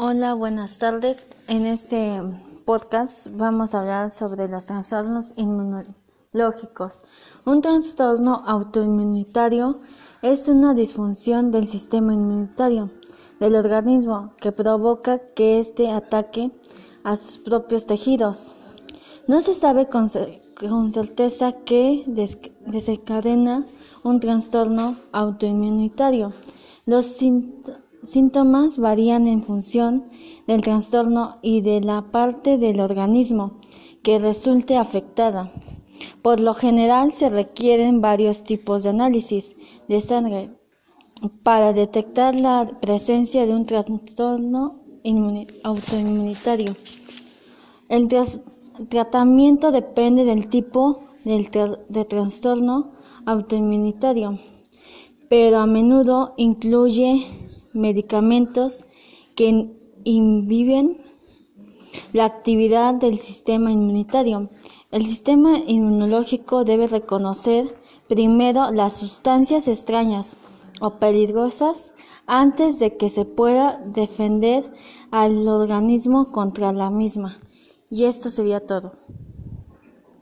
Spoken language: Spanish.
Hola, buenas tardes. En este podcast vamos a hablar sobre los trastornos inmunológicos. Un trastorno autoinmunitario es una disfunción del sistema inmunitario del organismo que provoca que éste ataque a sus propios tejidos. No se sabe con, certeza qué desencadena un trastorno autoinmunitario. Los síntomas varían en función del trastorno y de la parte del organismo que resulte afectada. Por lo general se requieren varios tipos de análisis de sangre para detectar la presencia de un trastorno autoinmunitario. El tratamiento depende del tipo de trastorno autoinmunitario, pero a menudo incluye medicamentos que inhiben la actividad del sistema inmunitario. El sistema inmunológico debe reconocer primero las sustancias extrañas o peligrosas antes de que se pueda defender al organismo contra la misma. Y esto sería todo.